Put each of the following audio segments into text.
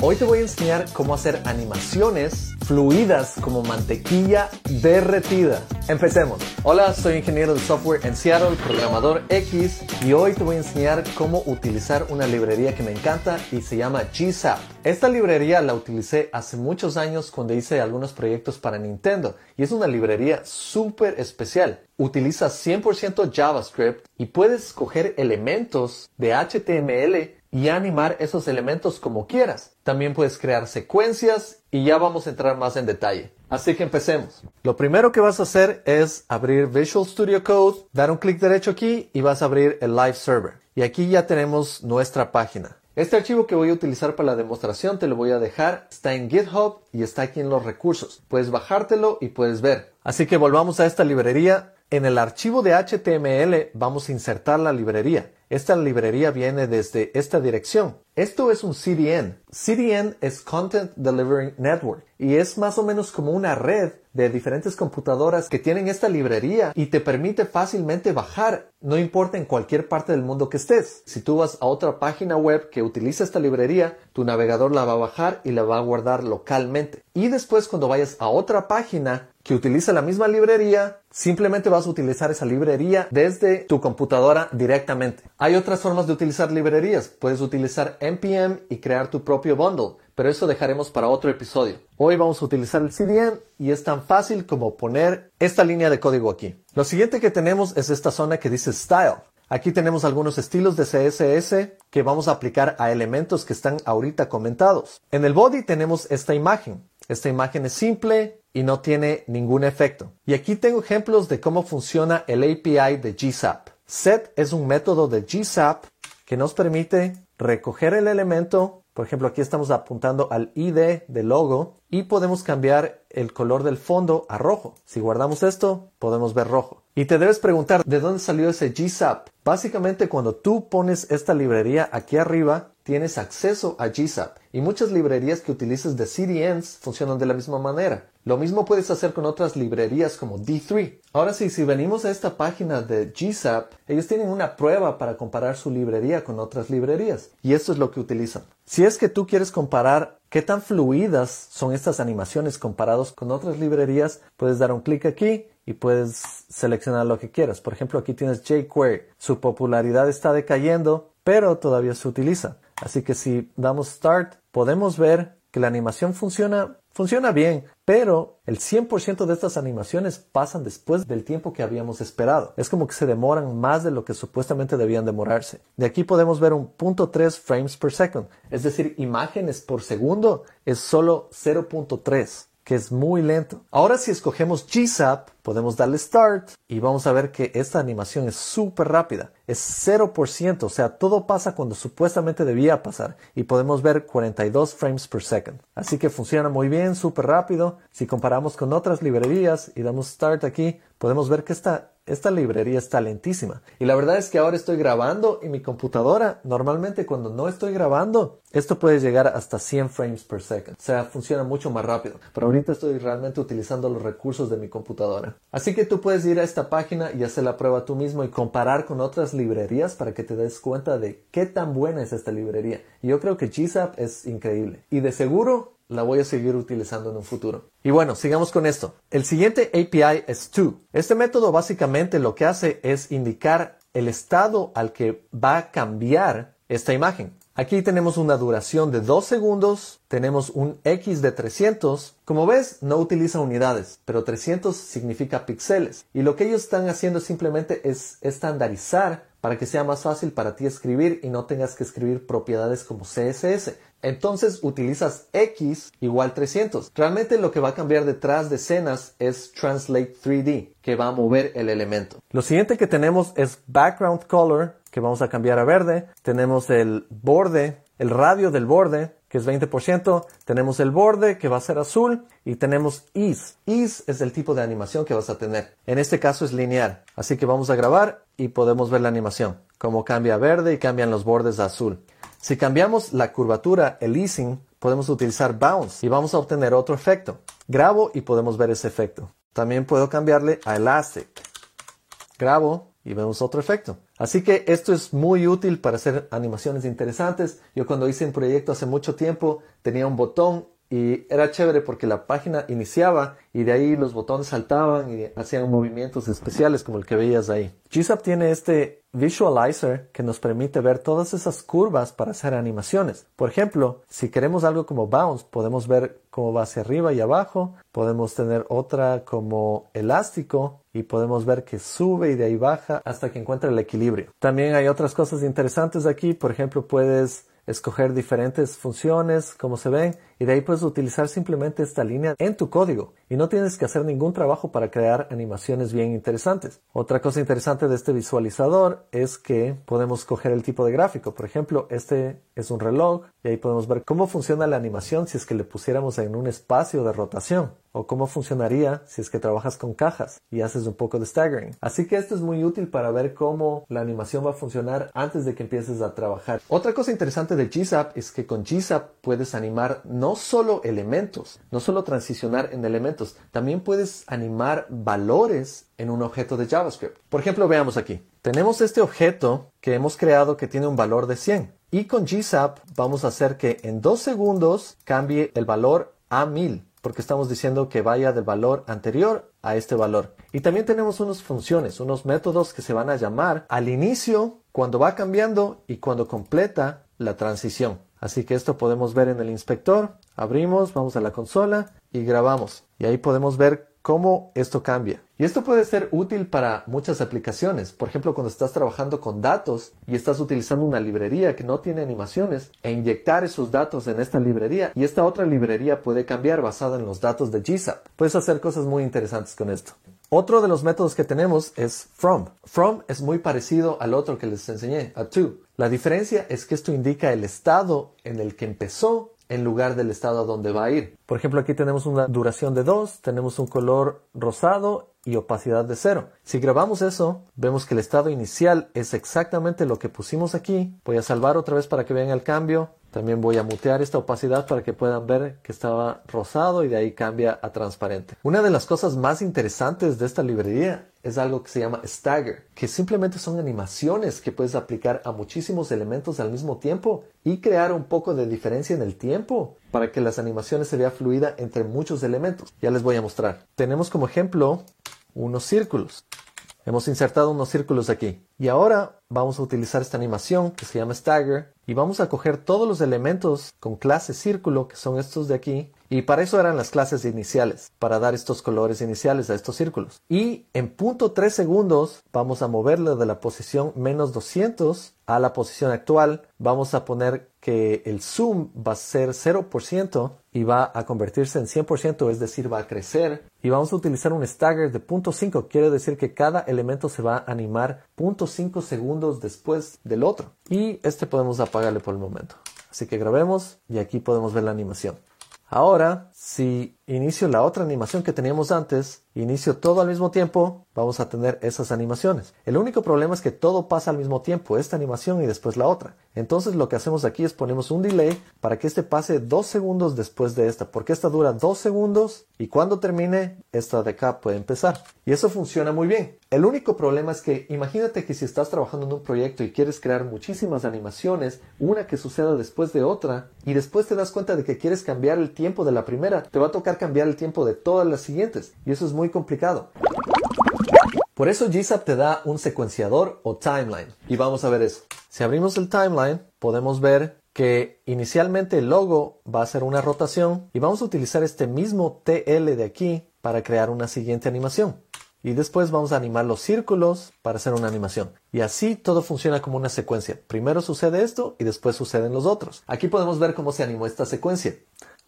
Hoy te voy a enseñar cómo hacer animaciones fluidas como mantequilla derretida. Empecemos. Hola, soy ingeniero de software en Seattle, programador X, y hoy te voy a enseñar cómo utilizar una librería que me encanta y se llama GZAP. Esta librería la utilicé hace muchos años cuando hice algunos proyectos para Nintendo y es una librería súper especial. Utiliza 100% JavaScript y puedes escoger elementos de HTML y animar esos elementos como quieras. También puedes crear secuencias y ya vamos a entrar más en detalle. Así que empecemos. Lo primero que vas a hacer es abrir Visual Studio Code, dar un clic derecho aquí y vas a abrir el Live Server. Y aquí ya tenemos nuestra página. Este archivo que voy a utilizar para la demostración te lo voy a dejar. Está en GitHub y está aquí en los recursos. Puedes bajártelo y puedes ver. Así que volvamos a esta librería. En el archivo de HTML vamos a insertar la librería. Esta librería viene desde esta dirección. Esto es un CDN. CDN es Content Delivery Network y es más o menos como una red de diferentes computadoras que tienen esta librería y te permite fácilmente bajar, no importa en cualquier parte del mundo que estés. Si tú vas a otra página web que utiliza esta librería, tu navegador la va a bajar y la va a guardar localmente. Y después cuando vayas a otra página que utiliza la misma librería, simplemente vas a utilizar esa librería desde tu computadora directamente. Hay otras formas de utilizar librerías. Puedes utilizar npm y crear tu propio bundle, pero eso dejaremos para otro episodio. Hoy vamos a utilizar el CDN y es tan fácil como poner esta línea de código aquí. Lo siguiente que tenemos es esta zona que dice Style. Aquí tenemos algunos estilos de CSS que vamos a aplicar a elementos que están ahorita comentados. En el body tenemos esta imagen. Esta imagen es simple y no tiene ningún efecto. Y aquí tengo ejemplos de cómo funciona el API de GSAP. Set es un método de GSAP que nos permite recoger el elemento, por ejemplo aquí estamos apuntando al ID del logo y podemos cambiar el color del fondo a rojo. Si guardamos esto, podemos ver rojo. Y te debes preguntar, ¿de dónde salió ese GSAP? Básicamente cuando tú pones esta librería aquí arriba, tienes acceso a GSAP. Y muchas librerías que utilices de CDNs funcionan de la misma manera. Lo mismo puedes hacer con otras librerías como D3. Ahora sí, si venimos a esta página de GSAP, ellos tienen una prueba para comparar su librería con otras librerías. Y esto es lo que utilizan. Si es que tú quieres comparar qué tan fluidas son estas animaciones comparados con otras librerías, puedes dar un clic aquí y puedes seleccionar lo que quieras. Por ejemplo, aquí tienes jQuery. Su popularidad está decayendo, pero todavía se utiliza. Así que si damos Start, podemos ver que la animación funciona, funciona bien, pero el 100% de estas animaciones pasan después del tiempo que habíamos esperado. Es como que se demoran más de lo que supuestamente debían demorarse. De aquí podemos ver un .3 frames per second, es decir, imágenes por segundo es solo 0.3 que es muy lento. Ahora si escogemos GSAP, podemos darle Start y vamos a ver que esta animación es súper rápida. Es 0%, o sea, todo pasa cuando supuestamente debía pasar y podemos ver 42 frames per second. Así que funciona muy bien, súper rápido. Si comparamos con otras librerías y damos Start aquí, podemos ver que esta esta librería está lentísima. Y la verdad es que ahora estoy grabando y mi computadora, normalmente cuando no estoy grabando, esto puede llegar hasta 100 frames per second. O sea, funciona mucho más rápido. Pero ahorita estoy realmente utilizando los recursos de mi computadora. Así que tú puedes ir a esta página y hacer la prueba tú mismo y comparar con otras librerías para que te des cuenta de qué tan buena es esta librería. Yo creo que GZAP es increíble. Y de seguro la voy a seguir utilizando en un futuro. Y bueno, sigamos con esto. El siguiente API es to. Este método básicamente lo que hace es indicar el estado al que va a cambiar esta imagen. Aquí tenemos una duración de 2 segundos, tenemos un X de 300. Como ves, no utiliza unidades, pero 300 significa píxeles. Y lo que ellos están haciendo simplemente es estandarizar para que sea más fácil para ti escribir y no tengas que escribir propiedades como CSS. Entonces utilizas X igual 300. Realmente lo que va a cambiar detrás de escenas es Translate 3D, que va a mover el elemento. Lo siguiente que tenemos es Background Color, que vamos a cambiar a verde. Tenemos el borde, el radio del borde, que es 20%. Tenemos el borde, que va a ser azul. Y tenemos Ease. Ease es el tipo de animación que vas a tener. En este caso es lineal. Así que vamos a grabar y podemos ver la animación. Como cambia a verde y cambian los bordes a azul. Si cambiamos la curvatura, el easing, podemos utilizar bounce y vamos a obtener otro efecto. Grabo y podemos ver ese efecto. También puedo cambiarle a elastic. Grabo y vemos otro efecto. Así que esto es muy útil para hacer animaciones interesantes. Yo cuando hice un proyecto hace mucho tiempo tenía un botón y era chévere porque la página iniciaba y de ahí los botones saltaban y hacían movimientos especiales como el que veías ahí. GZAP tiene este visualizer que nos permite ver todas esas curvas para hacer animaciones. Por ejemplo, si queremos algo como bounce, podemos ver cómo va hacia arriba y abajo. Podemos tener otra como elástico y podemos ver que sube y de ahí baja hasta que encuentra el equilibrio. También hay otras cosas interesantes aquí. Por ejemplo, puedes escoger diferentes funciones, como se ven, y de ahí puedes utilizar simplemente esta línea en tu código y no tienes que hacer ningún trabajo para crear animaciones bien interesantes. Otra cosa interesante de este visualizador es que podemos coger el tipo de gráfico. Por ejemplo, este es un reloj y ahí podemos ver cómo funciona la animación si es que le pusiéramos en un espacio de rotación o cómo funcionaría si es que trabajas con cajas y haces un poco de staggering. Así que esto es muy útil para ver cómo la animación va a funcionar antes de que empieces a trabajar. Otra cosa interesante de GZAP es que con GZAP puedes animar no solo elementos, no solo transicionar en elementos, también puedes animar valores en un objeto de JavaScript. Por ejemplo, veamos aquí. Tenemos este objeto que hemos creado que tiene un valor de 100. Y con GZAP vamos a hacer que en dos segundos cambie el valor a 1000 porque estamos diciendo que vaya del valor anterior a este valor. Y también tenemos unas funciones, unos métodos que se van a llamar al inicio, cuando va cambiando y cuando completa la transición. Así que esto podemos ver en el inspector. Abrimos, vamos a la consola y grabamos. Y ahí podemos ver cómo esto cambia. Y esto puede ser útil para muchas aplicaciones. Por ejemplo, cuando estás trabajando con datos y estás utilizando una librería que no tiene animaciones e inyectar esos datos en esta librería y esta otra librería puede cambiar basada en los datos de GZAP. Puedes hacer cosas muy interesantes con esto. Otro de los métodos que tenemos es from. From es muy parecido al otro que les enseñé, a to. La diferencia es que esto indica el estado en el que empezó en lugar del estado a donde va a ir. Por ejemplo, aquí tenemos una duración de 2, tenemos un color rosado y opacidad de 0. Si grabamos eso, vemos que el estado inicial es exactamente lo que pusimos aquí. Voy a salvar otra vez para que vean el cambio. También voy a mutear esta opacidad para que puedan ver que estaba rosado y de ahí cambia a transparente. Una de las cosas más interesantes de esta librería es algo que se llama Stagger, que simplemente son animaciones que puedes aplicar a muchísimos elementos al mismo tiempo y crear un poco de diferencia en el tiempo para que las animaciones se vean fluida entre muchos elementos. Ya les voy a mostrar. Tenemos como ejemplo unos círculos. Hemos insertado unos círculos aquí. Y ahora vamos a utilizar esta animación que se llama Stagger y vamos a coger todos los elementos con clase círculo, que son estos de aquí, y para eso eran las clases iniciales, para dar estos colores iniciales a estos círculos. Y en punto 3 segundos vamos a moverlo de la posición menos 200 a la posición actual. Vamos a poner que el zoom va a ser 0% y va a convertirse en 100%, es decir, va a crecer. Y vamos a utilizar un stagger de punto 5, quiere decir que cada elemento se va a animar 0.5 segundos después del otro. Y este podemos apagarle por el momento. Así que grabemos y aquí podemos ver la animación. Ahora, si inicio la otra animación que teníamos antes, inicio todo al mismo tiempo, vamos a tener esas animaciones. El único problema es que todo pasa al mismo tiempo, esta animación y después la otra. Entonces lo que hacemos aquí es ponemos un delay para que este pase dos segundos después de esta, porque esta dura dos segundos y cuando termine, esta de acá puede empezar. Y eso funciona muy bien. El único problema es que imagínate que si estás trabajando en un proyecto y quieres crear muchísimas animaciones, una que suceda después de otra, y después te das cuenta de que quieres cambiar el tiempo de la primera, te va a tocar cambiar el tiempo de todas las siguientes, y eso es muy complicado. Por eso GZAP te da un secuenciador o timeline, y vamos a ver eso. Si abrimos el timeline, podemos ver que inicialmente el logo va a ser una rotación y vamos a utilizar este mismo TL de aquí para crear una siguiente animación y después vamos a animar los círculos para hacer una animación. Y así todo funciona como una secuencia. Primero sucede esto y después suceden los otros. Aquí podemos ver cómo se animó esta secuencia.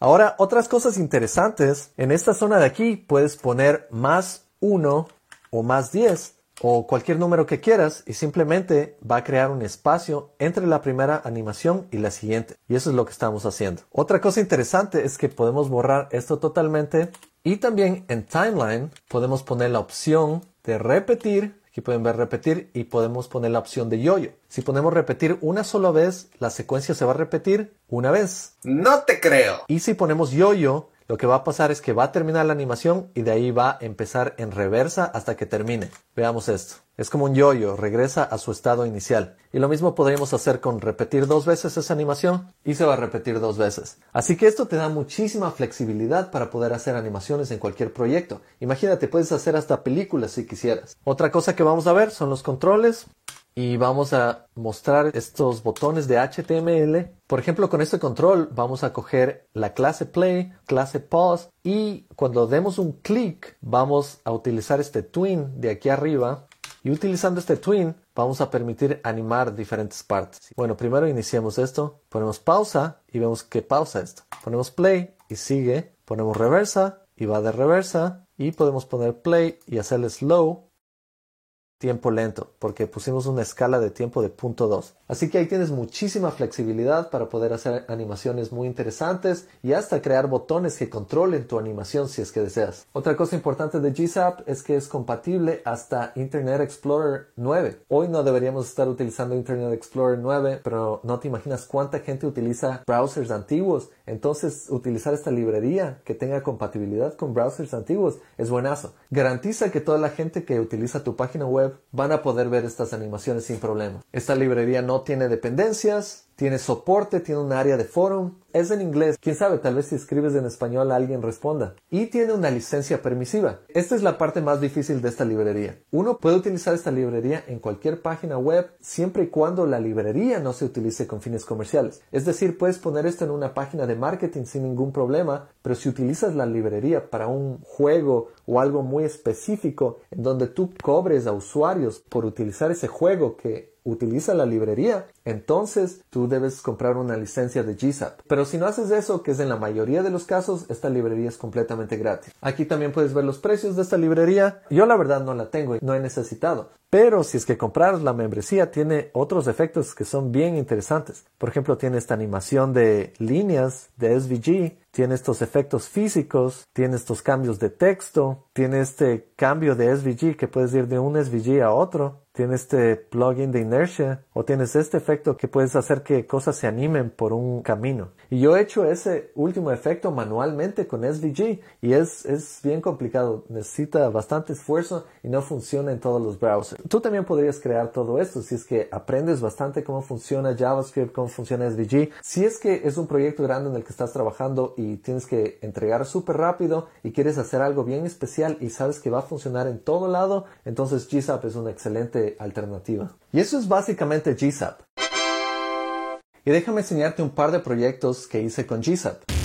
Ahora, otras cosas interesantes. En esta zona de aquí puedes poner más 1 o más 10 o cualquier número que quieras y simplemente va a crear un espacio entre la primera animación y la siguiente. Y eso es lo que estamos haciendo. Otra cosa interesante es que podemos borrar esto totalmente y también en timeline podemos poner la opción de repetir. Aquí pueden ver repetir y podemos poner la opción de yoyo. Si ponemos repetir una sola vez, la secuencia se va a repetir una vez. No te creo. Y si ponemos yoyo, lo que va a pasar es que va a terminar la animación y de ahí va a empezar en reversa hasta que termine. Veamos esto. Es como un yoyo, regresa a su estado inicial. Y lo mismo podríamos hacer con repetir dos veces esa animación y se va a repetir dos veces. Así que esto te da muchísima flexibilidad para poder hacer animaciones en cualquier proyecto. Imagínate, puedes hacer hasta películas si quisieras. Otra cosa que vamos a ver son los controles y vamos a mostrar estos botones de HTML. Por ejemplo, con este control vamos a coger la clase play, clase pause y cuando demos un clic vamos a utilizar este twin de aquí arriba y utilizando este twin vamos a permitir animar diferentes partes. Bueno, primero iniciamos esto, ponemos pausa y vemos que pausa esto. Ponemos play y sigue, ponemos reversa y va de reversa y podemos poner play y hacerle slow tiempo lento, porque pusimos una escala de tiempo de punto 2. Así que ahí tienes muchísima flexibilidad para poder hacer animaciones muy interesantes y hasta crear botones que controlen tu animación si es que deseas. Otra cosa importante de GZAP es que es compatible hasta Internet Explorer 9. Hoy no deberíamos estar utilizando Internet Explorer 9, pero no te imaginas cuánta gente utiliza browsers antiguos. Entonces, utilizar esta librería que tenga compatibilidad con browsers antiguos es buenazo. Garantiza que toda la gente que utiliza tu página web van a poder ver estas animaciones sin problema. Esta librería no tiene dependencias, tiene soporte, tiene un área de forum, es en inglés, quién sabe, tal vez si escribes en español alguien responda. Y tiene una licencia permisiva. Esta es la parte más difícil de esta librería. Uno puede utilizar esta librería en cualquier página web siempre y cuando la librería no se utilice con fines comerciales. Es decir, puedes poner esto en una página de marketing sin ningún problema, pero si utilizas la librería para un juego o algo muy específico en donde tú cobres a usuarios por utilizar ese juego que utiliza la librería, entonces tú debes comprar una licencia de. Pero si no haces eso, que es en la mayoría de los casos, esta librería es completamente gratis. Aquí también puedes ver los precios de esta librería. Yo la verdad no la tengo y no he necesitado. Pero si es que compras la membresía, tiene otros efectos que son bien interesantes. Por ejemplo, tiene esta animación de líneas de SVG, tiene estos efectos físicos, tiene estos cambios de texto, tiene este cambio de SVG que puedes ir de un SVG a otro, tiene este plugin de inercia o tienes este efecto que puedes hacer que cosas se animen por un camino. Y yo he hecho ese último efecto manualmente con SVG y es, es bien complicado, necesita bastante esfuerzo y no funciona en todos los browsers. Tú también podrías crear todo esto si es que aprendes bastante cómo funciona JavaScript, cómo funciona SVG. Si es que es un proyecto grande en el que estás trabajando y tienes que entregar súper rápido y quieres hacer algo bien especial y sabes que va a funcionar en todo lado, entonces GZAP es una excelente alternativa. Y eso es básicamente GZAP. Y déjame enseñarte un par de proyectos que hice con GZAP.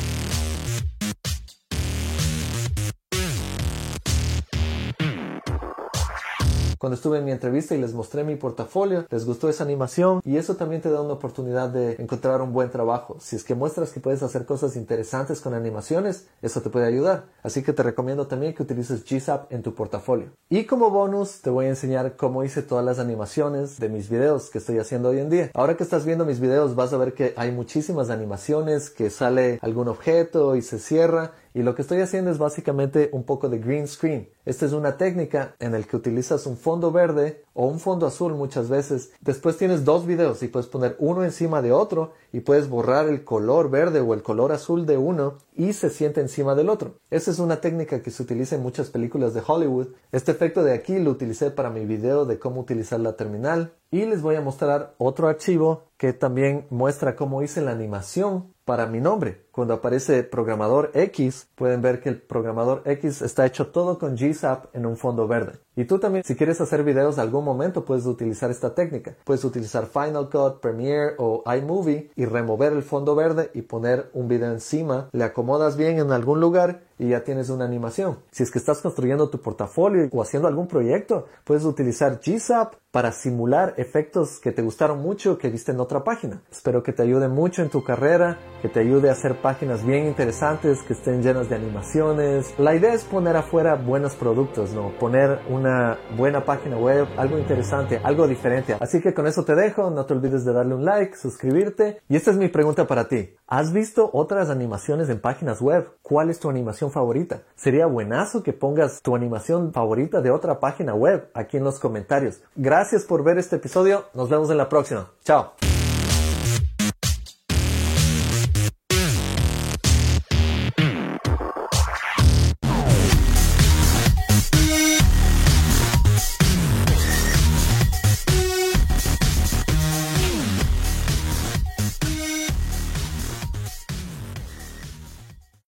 Cuando estuve en mi entrevista y les mostré mi portafolio, les gustó esa animación y eso también te da una oportunidad de encontrar un buen trabajo. Si es que muestras que puedes hacer cosas interesantes con animaciones, eso te puede ayudar. Así que te recomiendo también que utilices GZAP en tu portafolio. Y como bonus, te voy a enseñar cómo hice todas las animaciones de mis videos que estoy haciendo hoy en día. Ahora que estás viendo mis videos, vas a ver que hay muchísimas animaciones, que sale algún objeto y se cierra y lo que estoy haciendo es básicamente un poco de green screen. Esta es una técnica en la que utilizas un fondo verde o un fondo azul muchas veces. Después tienes dos videos y puedes poner uno encima de otro y puedes borrar el color verde o el color azul de uno y se siente encima del otro. Esa es una técnica que se utiliza en muchas películas de Hollywood. Este efecto de aquí lo utilicé para mi video de cómo utilizar la terminal y les voy a mostrar otro archivo que también muestra cómo hice la animación para mi nombre. Cuando aparece programador X, pueden ver que el programador X está hecho todo con GZAP en un fondo verde. Y tú también, si quieres hacer videos algún momento, puedes utilizar esta técnica. Puedes utilizar Final Cut, Premiere o iMovie y remover el fondo verde y poner un video encima. Le acomodas bien en algún lugar y ya tienes una animación. Si es que estás construyendo tu portafolio o haciendo algún proyecto, puedes utilizar GZAP para simular efectos que te gustaron mucho que viste en otra página. Espero que te ayude mucho en tu carrera, que te ayude a hacer páginas bien interesantes, que estén llenas de animaciones. La idea es poner afuera buenos productos, ¿no? Poner una buena página web, algo interesante, algo diferente. Así que con eso te dejo, no te olvides de darle un like, suscribirte. Y esta es mi pregunta para ti. ¿Has visto otras animaciones en páginas web? ¿Cuál es tu animación favorita? Sería buenazo que pongas tu animación favorita de otra página web aquí en los comentarios. Gracias por ver este episodio. Nos vemos en la próxima. Chao.